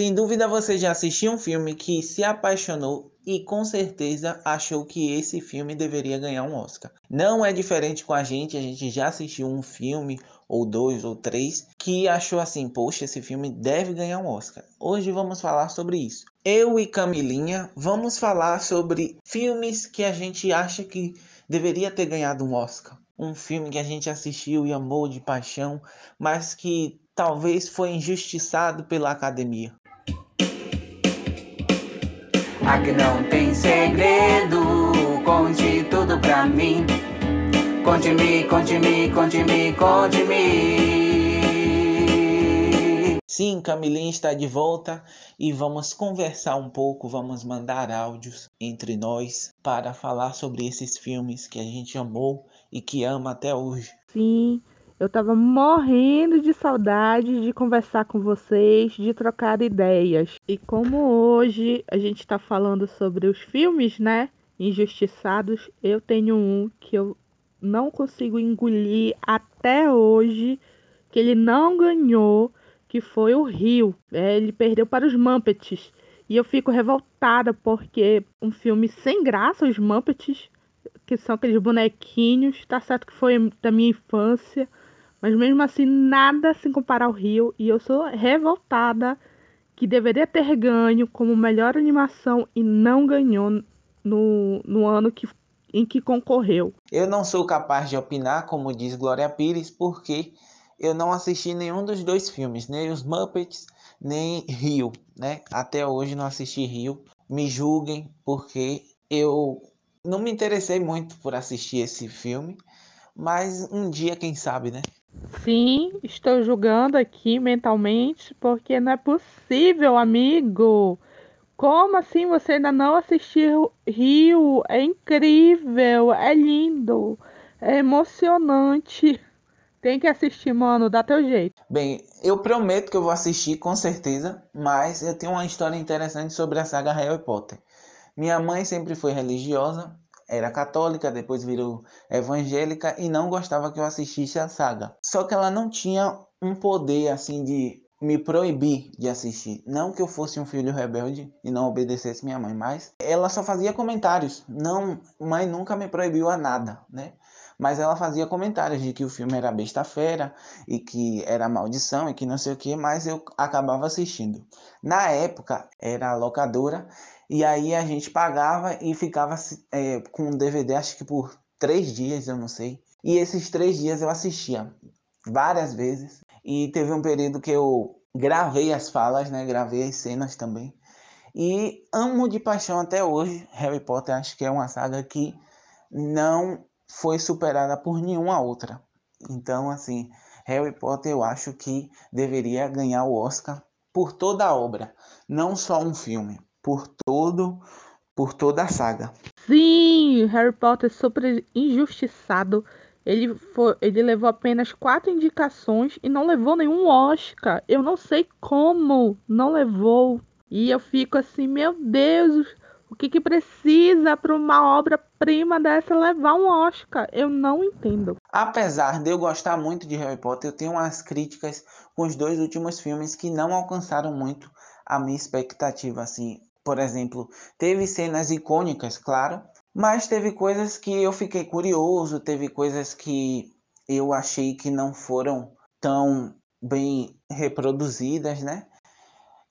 Sem dúvida você já assistiu um filme que se apaixonou e com certeza achou que esse filme deveria ganhar um Oscar. Não é diferente com a gente, a gente já assistiu um filme ou dois ou três que achou assim, poxa, esse filme deve ganhar um Oscar. Hoje vamos falar sobre isso. Eu e Camilinha vamos falar sobre filmes que a gente acha que deveria ter ganhado um Oscar. Um filme que a gente assistiu e amou de paixão, mas que talvez foi injustiçado pela academia. Aqui não tem segredo, conte tudo pra mim. Conte-me, conte-me, conte-me, conte-me. Sim, Camilinha está de volta e vamos conversar um pouco, vamos mandar áudios entre nós para falar sobre esses filmes que a gente amou e que ama até hoje. Sim, eu tava morrendo de saudade de conversar com vocês, de trocar ideias. E como hoje a gente tá falando sobre os filmes, né? Injustiçados, eu tenho um que eu não consigo engolir até hoje, que ele não ganhou, que foi o Rio. É, ele perdeu para os Muppets. E eu fico revoltada porque um filme sem graça, os Muppets, que são aqueles bonequinhos, tá certo que foi da minha infância mas mesmo assim, nada se compara ao Rio. E eu sou revoltada que deveria ter ganho como melhor animação e não ganhou no, no ano que, em que concorreu. Eu não sou capaz de opinar, como diz Glória Pires, porque eu não assisti nenhum dos dois filmes, nem os Muppets, nem Rio, né? Até hoje não assisti Rio. Me julguem, porque eu não me interessei muito por assistir esse filme, mas um dia, quem sabe, né? Sim, estou julgando aqui mentalmente, porque não é possível, amigo. Como assim você ainda não assistiu Rio? É incrível, é lindo, é emocionante. Tem que assistir, mano, dá teu jeito. Bem, eu prometo que eu vou assistir com certeza, mas eu tenho uma história interessante sobre a saga Harry Potter. Minha mãe sempre foi religiosa era católica, depois virou evangélica e não gostava que eu assistisse a saga. Só que ela não tinha um poder assim de me proibir de assistir. Não que eu fosse um filho rebelde e não obedecesse minha mãe, mas ela só fazia comentários. Não, mãe nunca me proibiu a nada, né? Mas ela fazia comentários de que o filme era besta-fera e que era maldição e que não sei o que, mas eu acabava assistindo. Na época era locadora e aí a gente pagava e ficava é, com o DVD, acho que por três dias, eu não sei. E esses três dias eu assistia várias vezes. E teve um período que eu gravei as falas, né? Gravei as cenas também. E amo de paixão até hoje. Harry Potter acho que é uma saga que não foi superada por nenhuma outra. Então, assim, Harry Potter eu acho que deveria ganhar o Oscar por toda a obra, não só um filme por todo por toda a saga. Sim, Harry Potter super injustiçado. Ele, foi, ele levou apenas quatro indicações e não levou nenhum Oscar. Eu não sei como não levou. E eu fico assim, meu Deus, o que, que precisa para uma obra-prima dessa levar um Oscar? Eu não entendo. Apesar de eu gostar muito de Harry Potter, eu tenho umas críticas com os dois últimos filmes que não alcançaram muito a minha expectativa, assim por exemplo, teve cenas icônicas, claro, mas teve coisas que eu fiquei curioso, teve coisas que eu achei que não foram tão bem reproduzidas, né?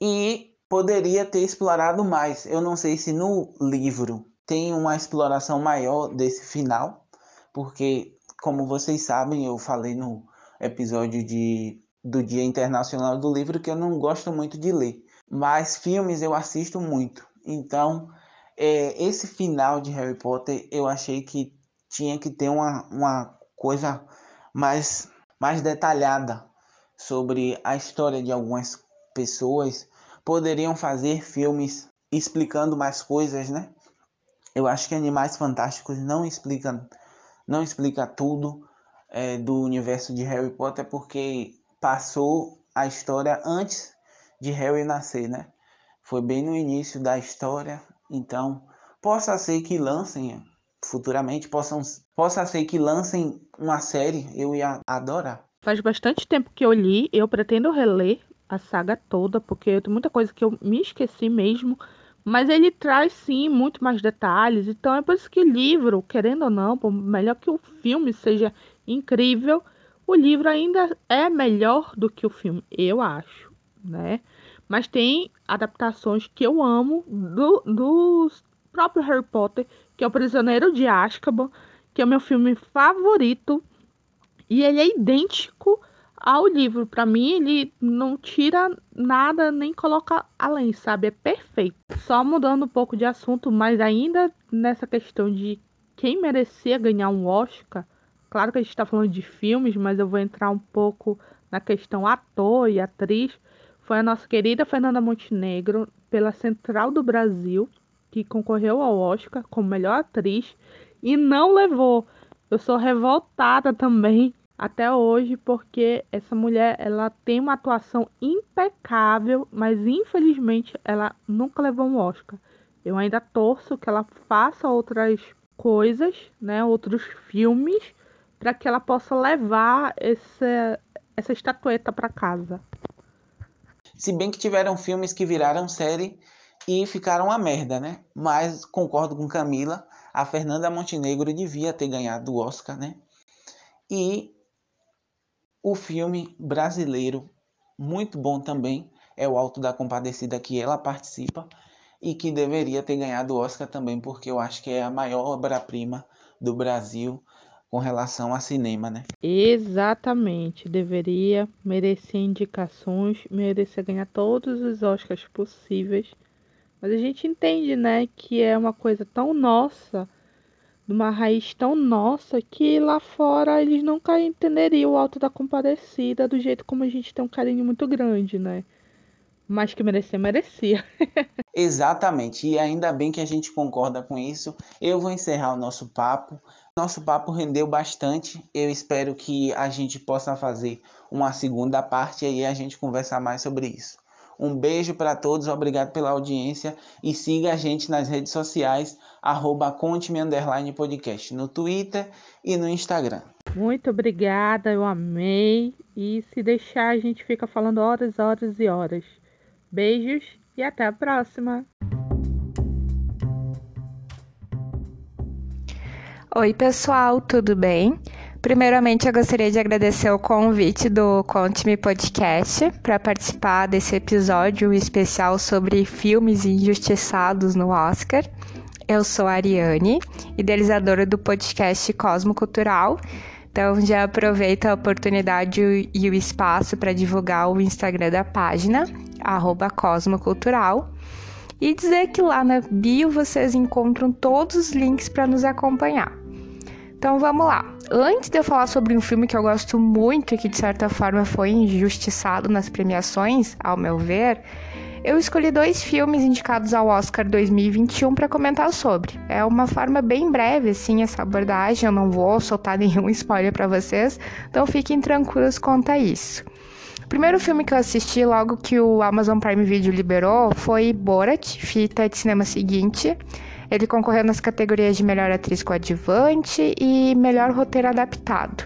E poderia ter explorado mais. Eu não sei se no livro tem uma exploração maior desse final, porque, como vocês sabem, eu falei no episódio de, do Dia Internacional do Livro que eu não gosto muito de ler mas filmes eu assisto muito. Então, é, esse final de Harry Potter eu achei que tinha que ter uma, uma coisa mais, mais detalhada sobre a história de algumas pessoas. Poderiam fazer filmes explicando mais coisas, né? Eu acho que Animais Fantásticos não explica, não explica tudo é, do universo de Harry Potter porque passou a história antes de Harry nascer, né? Foi bem no início da história, então possa ser que lancem futuramente, possam, possa ser que lancem uma série, eu ia adorar. Faz bastante tempo que eu li, eu pretendo reler a saga toda, porque tem muita coisa que eu me esqueci mesmo. Mas ele traz sim muito mais detalhes. Então é por isso que o livro, querendo ou não, por melhor que o filme seja incrível, o livro ainda é melhor do que o filme, eu acho, né? Mas tem adaptações que eu amo do, do próprio Harry Potter, que é o Prisioneiro de Azkaban, que é o meu filme favorito. E ele é idêntico ao livro. Para mim, ele não tira nada nem coloca além, sabe? É perfeito. Só mudando um pouco de assunto, mas ainda nessa questão de quem merecia ganhar um Oscar. Claro que a gente está falando de filmes, mas eu vou entrar um pouco na questão ator e atriz. Foi a nossa querida Fernanda Montenegro, pela Central do Brasil, que concorreu ao Oscar como melhor atriz e não levou. Eu sou revoltada também até hoje, porque essa mulher ela tem uma atuação impecável, mas infelizmente ela nunca levou um Oscar. Eu ainda torço que ela faça outras coisas, né, outros filmes, para que ela possa levar essa, essa estatueta para casa. Se bem que tiveram filmes que viraram série e ficaram uma merda, né? Mas concordo com Camila, a Fernanda Montenegro devia ter ganhado o Oscar, né? E o filme brasileiro, muito bom também, é o Alto da Compadecida que ela participa e que deveria ter ganhado o Oscar também, porque eu acho que é a maior obra-prima do Brasil com relação a cinema, né? Exatamente, deveria merecer indicações, merecer ganhar todos os Oscars possíveis. Mas a gente entende, né, que é uma coisa tão nossa de uma raiz tão nossa que lá fora eles nunca entenderiam o Alto da Compadecida do jeito como a gente tem um carinho muito grande, né? Mas que merecia, merecia. Exatamente, e ainda bem que a gente concorda com isso. Eu vou encerrar o nosso papo. Nosso papo rendeu bastante. Eu espero que a gente possa fazer uma segunda parte e aí a gente conversar mais sobre isso. Um beijo para todos, obrigado pela audiência e siga a gente nas redes sociais, arroba podcast, no Twitter e no Instagram. Muito obrigada, eu amei. E se deixar, a gente fica falando horas, horas e horas. Beijos e até a próxima! Oi, pessoal, tudo bem? Primeiramente, eu gostaria de agradecer o convite do Conte-me Podcast para participar desse episódio especial sobre filmes injustiçados no Oscar. Eu sou a Ariane, idealizadora do podcast Cosmo Cultural. Então, já aproveito a oportunidade e o espaço para divulgar o Instagram da página, Cosmocultural. E dizer que lá na bio vocês encontram todos os links para nos acompanhar. Então vamos lá. Antes de eu falar sobre um filme que eu gosto muito e que de certa forma foi injustiçado nas premiações, ao meu ver, eu escolhi dois filmes indicados ao Oscar 2021 para comentar sobre. É uma forma bem breve, assim, essa abordagem. Eu não vou soltar nenhum spoiler para vocês, então fiquem tranquilos quanto a isso. Primeiro filme que eu assisti logo que o Amazon Prime Video liberou foi Borat, fita de cinema seguinte. Ele concorreu nas categorias de melhor atriz coadjuvante e melhor roteiro adaptado.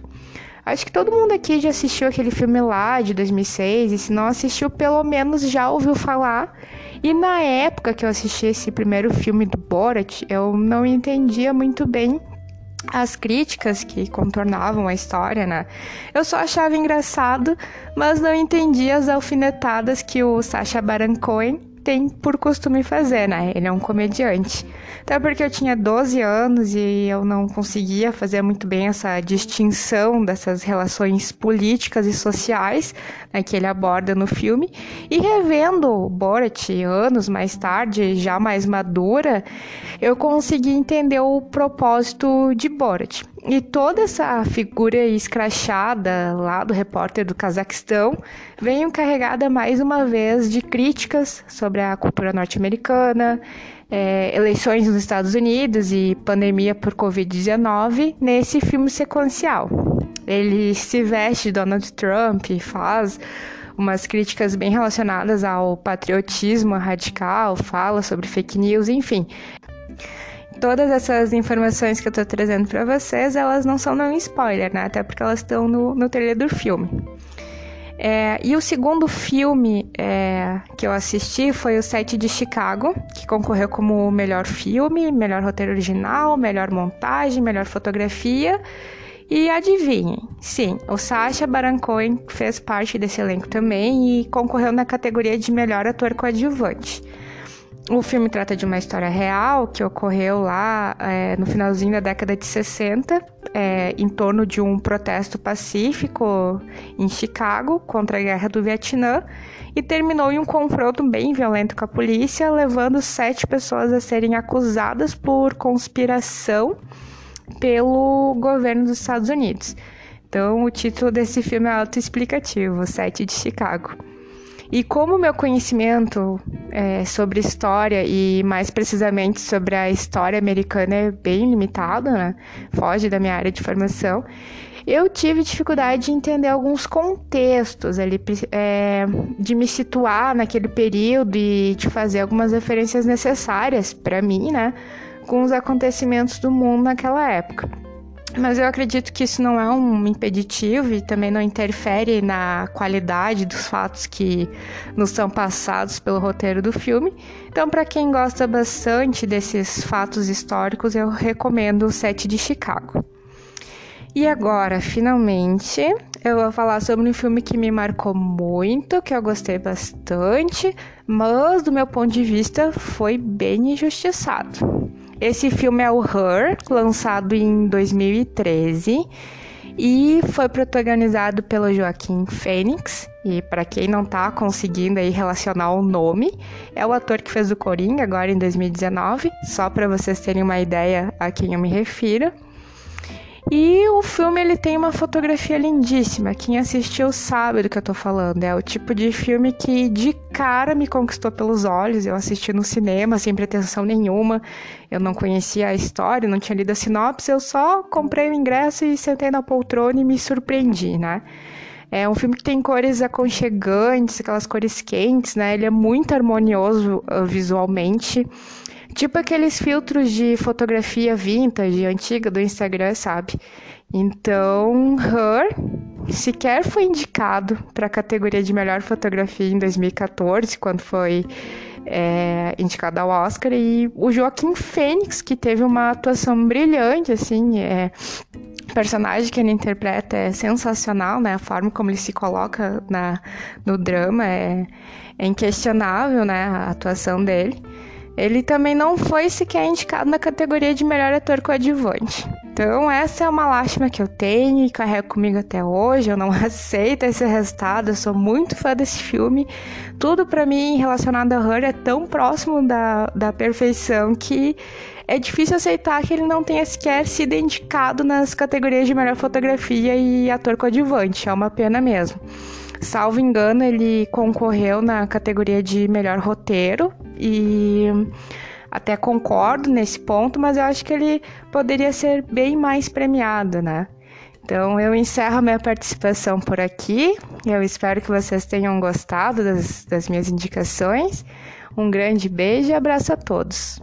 Acho que todo mundo aqui já assistiu aquele filme lá de 2006 e se não assistiu, pelo menos já ouviu falar. E na época que eu assisti esse primeiro filme do Borat, eu não entendia muito bem as críticas que contornavam a história, né? Eu só achava engraçado, mas não entendia as alfinetadas que o Sacha Baron Cohen tem por costume fazer, né? Ele é um comediante. Até porque eu tinha 12 anos e eu não conseguia fazer muito bem essa distinção dessas relações políticas e sociais né, que ele aborda no filme. E revendo Borat anos mais tarde, já mais madura, eu consegui entender o propósito de Borat. E toda essa figura escrachada lá do repórter do Cazaquistão veio carregada mais uma vez de críticas sobre a cultura norte-americana, é, eleições nos Estados Unidos e pandemia por Covid-19 nesse filme sequencial. Ele se veste de Donald Trump e faz umas críticas bem relacionadas ao patriotismo radical, fala sobre fake news, enfim todas essas informações que eu tô trazendo para vocês, elas não são nenhum spoiler, né? Até porque elas estão no, no trailer do filme. É, e o segundo filme é, que eu assisti foi o Sete de Chicago, que concorreu como melhor filme, melhor roteiro original, melhor montagem, melhor fotografia. E adivinhem, sim, o Sacha Baron Cohen fez parte desse elenco também e concorreu na categoria de melhor ator coadjuvante. O filme trata de uma história real que ocorreu lá é, no finalzinho da década de 60, é, em torno de um protesto pacífico em Chicago contra a guerra do Vietnã, e terminou em um confronto bem violento com a polícia, levando sete pessoas a serem acusadas por conspiração pelo governo dos Estados Unidos. Então, o título desse filme é autoexplicativo, Sete de Chicago. E como meu conhecimento é, sobre história e mais precisamente sobre a história americana é bem limitado, né? Foge da minha área de formação. Eu tive dificuldade de entender alguns contextos ali, é, de me situar naquele período e de fazer algumas referências necessárias para mim, né, com os acontecimentos do mundo naquela época. Mas eu acredito que isso não é um impeditivo e também não interfere na qualidade dos fatos que nos são passados pelo roteiro do filme. Então, para quem gosta bastante desses fatos históricos, eu recomendo o Sete de Chicago. E agora, finalmente, eu vou falar sobre um filme que me marcou muito, que eu gostei bastante, mas do meu ponto de vista foi bem injustiçado. Esse filme é o Her, lançado em 2013 e foi protagonizado pelo Joaquim Fênix. E para quem não tá conseguindo aí relacionar o nome, é o ator que fez o Coringa agora em 2019, só para vocês terem uma ideia a quem eu me refiro. E o filme ele tem uma fotografia lindíssima. Quem assistiu sabe do que eu tô falando. É o tipo de filme que de cara me conquistou pelos olhos. Eu assisti no cinema sem pretensão nenhuma. Eu não conhecia a história, não tinha lido a sinopse. Eu só comprei o ingresso e sentei na poltrona e me surpreendi, né? É um filme que tem cores aconchegantes, aquelas cores quentes, né? Ele é muito harmonioso uh, visualmente. Tipo aqueles filtros de fotografia vintage, antiga do Instagram, sabe? Então, Her sequer foi indicado para a categoria de melhor fotografia em 2014, quando foi é, indicado ao Oscar, e o Joaquim Fênix, que teve uma atuação brilhante, assim, é, personagem que ele interpreta é sensacional, né? A forma como ele se coloca na, no drama é, é inquestionável, né? A atuação dele. Ele também não foi sequer indicado na categoria de melhor ator coadjuvante. Então, essa é uma lástima que eu tenho e carrego comigo até hoje. Eu não aceito esse resultado. Eu sou muito fã desse filme. Tudo para mim relacionado a Her é tão próximo da, da perfeição que é difícil aceitar que ele não tenha sequer sido indicado nas categorias de melhor fotografia e ator coadjuvante. É uma pena mesmo. Salvo engano, ele concorreu na categoria de melhor roteiro e até concordo nesse ponto, mas eu acho que ele poderia ser bem mais premiado, né? Então eu encerro minha participação por aqui. Eu espero que vocês tenham gostado das, das minhas indicações. Um grande beijo e abraço a todos.